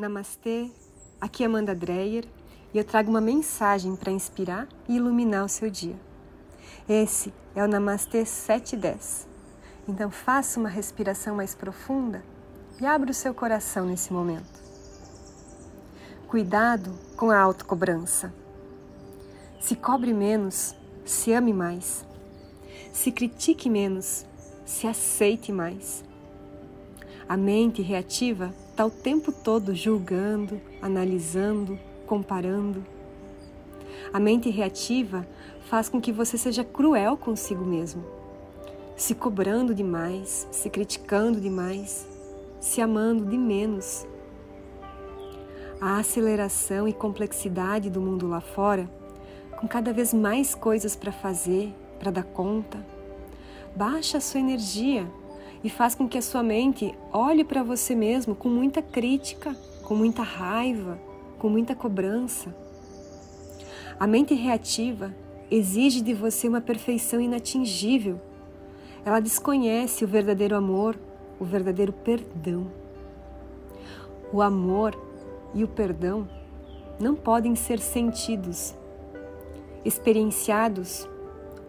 Namastê, aqui é Amanda Dreyer e eu trago uma mensagem para inspirar e iluminar o seu dia. Esse é o Namastê 710. Então faça uma respiração mais profunda e abra o seu coração nesse momento. Cuidado com a autocobrança. Se cobre menos, se ame mais. Se critique menos, se aceite mais. A mente reativa está o tempo todo julgando, analisando, comparando. A mente reativa faz com que você seja cruel consigo mesmo, se cobrando demais, se criticando demais, se amando de menos. A aceleração e complexidade do mundo lá fora, com cada vez mais coisas para fazer, para dar conta, baixa a sua energia e faz com que a sua mente olhe para você mesmo com muita crítica, com muita raiva, com muita cobrança. A mente reativa exige de você uma perfeição inatingível. Ela desconhece o verdadeiro amor, o verdadeiro perdão. O amor e o perdão não podem ser sentidos, experienciados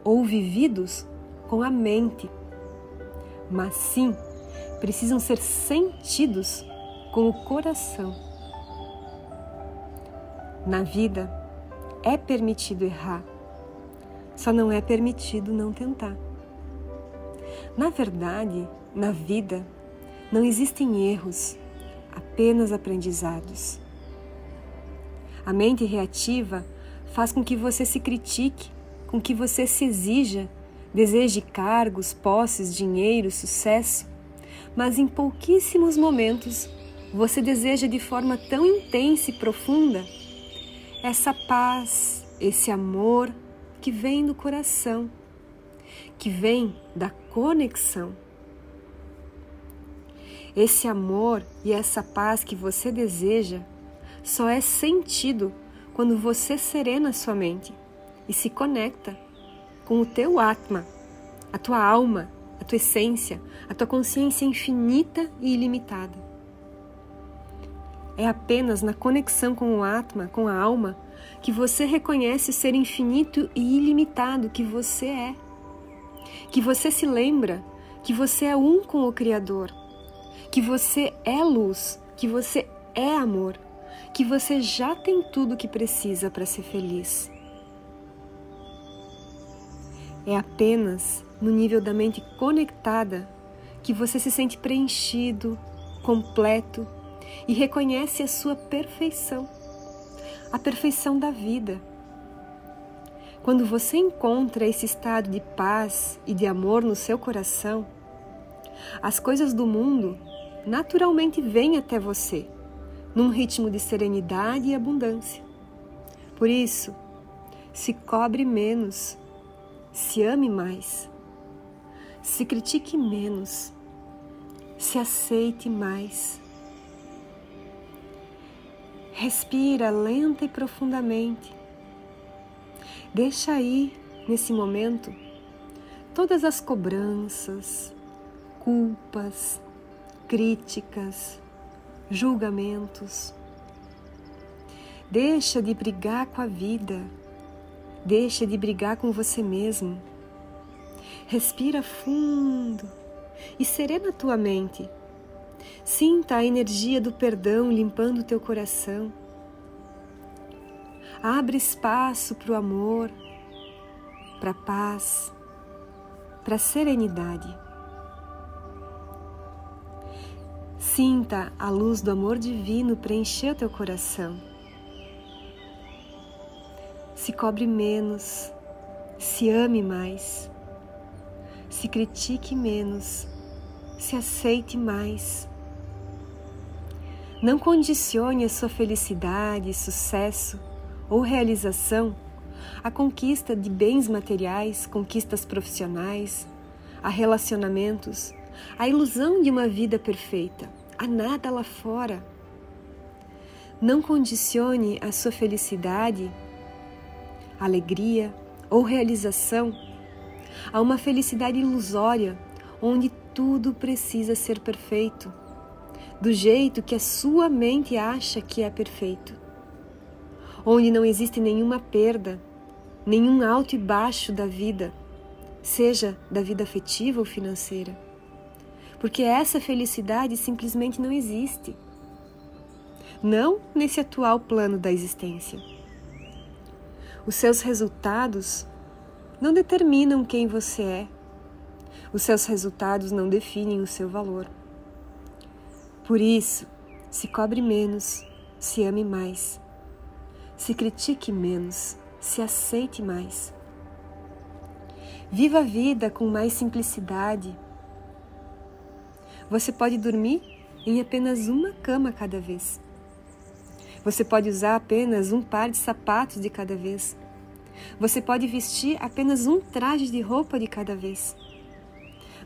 ou vividos com a mente mas sim precisam ser sentidos com o coração. Na vida é permitido errar, só não é permitido não tentar. Na verdade, na vida, não existem erros, apenas aprendizados. A mente reativa faz com que você se critique, com que você se exija Deseje cargos, posses, dinheiro, sucesso, mas em pouquíssimos momentos você deseja de forma tão intensa e profunda essa paz, esse amor que vem do coração, que vem da conexão. Esse amor e essa paz que você deseja só é sentido quando você serena sua mente e se conecta com o teu Atma, a tua alma, a tua essência, a tua consciência infinita e ilimitada. É apenas na conexão com o Atma, com a alma, que você reconhece ser infinito e ilimitado que você é. Que você se lembra que você é um com o Criador, que você é luz, que você é amor, que você já tem tudo o que precisa para ser feliz. É apenas no nível da mente conectada que você se sente preenchido, completo e reconhece a sua perfeição, a perfeição da vida. Quando você encontra esse estado de paz e de amor no seu coração, as coisas do mundo naturalmente vêm até você, num ritmo de serenidade e abundância. Por isso, se cobre menos se ame mais, se critique menos, se aceite mais. Respira lenta e profundamente. Deixa aí, nesse momento, todas as cobranças, culpas, críticas, julgamentos. Deixa de brigar com a vida Deixa de brigar com você mesmo. Respira fundo e serena tua mente. Sinta a energia do perdão limpando teu coração. Abre espaço para o amor, para a paz, para a serenidade. Sinta a luz do amor divino preencher o teu coração se cobre menos, se ame mais, se critique menos, se aceite mais. Não condicione a sua felicidade, sucesso ou realização à conquista de bens materiais, conquistas profissionais, a relacionamentos, a ilusão de uma vida perfeita, a nada lá fora. Não condicione a sua felicidade alegria ou realização a uma felicidade ilusória onde tudo precisa ser perfeito. do jeito que a sua mente acha que é perfeito, onde não existe nenhuma perda, nenhum alto e baixo da vida, seja da vida afetiva ou financeira. Porque essa felicidade simplesmente não existe. Não nesse atual plano da existência. Os seus resultados não determinam quem você é. Os seus resultados não definem o seu valor. Por isso, se cobre menos, se ame mais. Se critique menos, se aceite mais. Viva a vida com mais simplicidade. Você pode dormir em apenas uma cama cada vez. Você pode usar apenas um par de sapatos de cada vez. Você pode vestir apenas um traje de roupa de cada vez.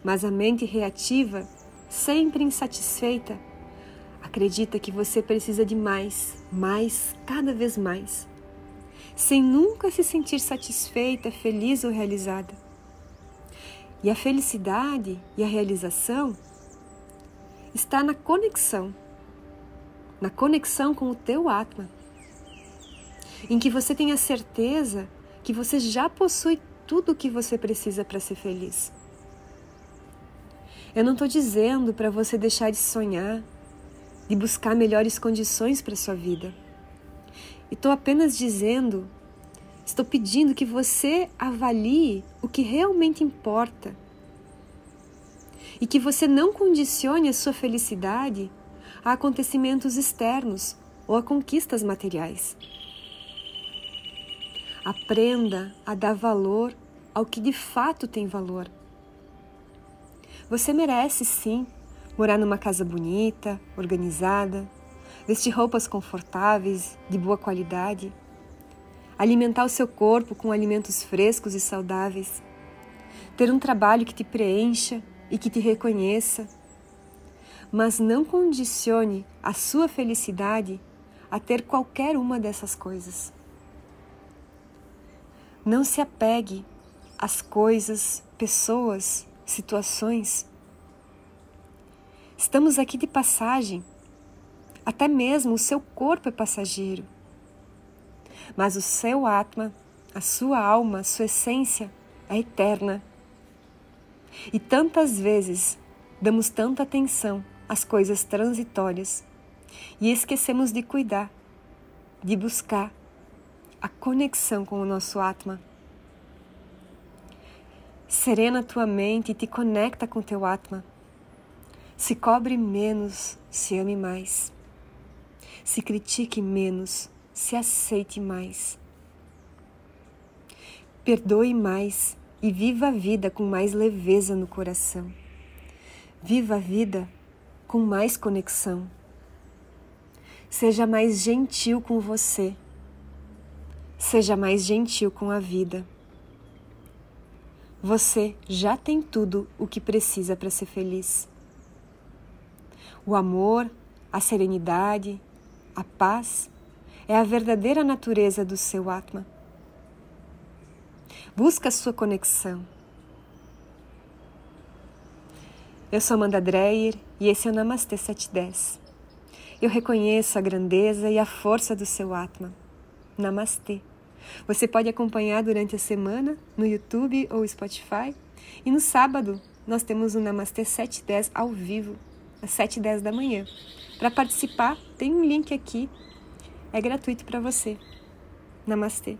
Mas a mente reativa, sempre insatisfeita, acredita que você precisa de mais, mais, cada vez mais, sem nunca se sentir satisfeita, feliz ou realizada. E a felicidade e a realização está na conexão, na conexão com o teu Atma, em que você tem a certeza que você já possui tudo o que você precisa para ser feliz. Eu não estou dizendo para você deixar de sonhar, de buscar melhores condições para sua vida. Estou apenas dizendo, estou pedindo que você avalie o que realmente importa e que você não condicione a sua felicidade a acontecimentos externos ou a conquistas materiais. Aprenda a dar valor ao que de fato tem valor. Você merece sim morar numa casa bonita, organizada, vestir roupas confortáveis, de boa qualidade, alimentar o seu corpo com alimentos frescos e saudáveis, ter um trabalho que te preencha e que te reconheça. Mas não condicione a sua felicidade a ter qualquer uma dessas coisas. Não se apegue às coisas, pessoas, situações Estamos aqui de passagem. Até mesmo o seu corpo é passageiro. Mas o seu Atma, a sua alma, a sua essência é eterna. E tantas vezes damos tanta atenção às coisas transitórias e esquecemos de cuidar, de buscar a conexão com o nosso Atma. Serena tua mente e te conecta com teu Atma se cobre menos, se ame mais. Se critique menos, se aceite mais. Perdoe mais e viva a vida com mais leveza no coração. Viva a vida com mais conexão. Seja mais gentil com você. Seja mais gentil com a vida. Você já tem tudo o que precisa para ser feliz o amor, a serenidade, a paz é a verdadeira natureza do seu Atma. Busca sua conexão. Eu sou Amanda Dreyer e esse é o Namastê 710. Eu reconheço a grandeza e a força do seu Atma. Namastê. Você pode acompanhar durante a semana no YouTube ou Spotify. E no sábado nós temos o Namastê 710 ao vivo às 7 e 10 da manhã. Para participar, tem um link aqui, é gratuito para você. Namastê.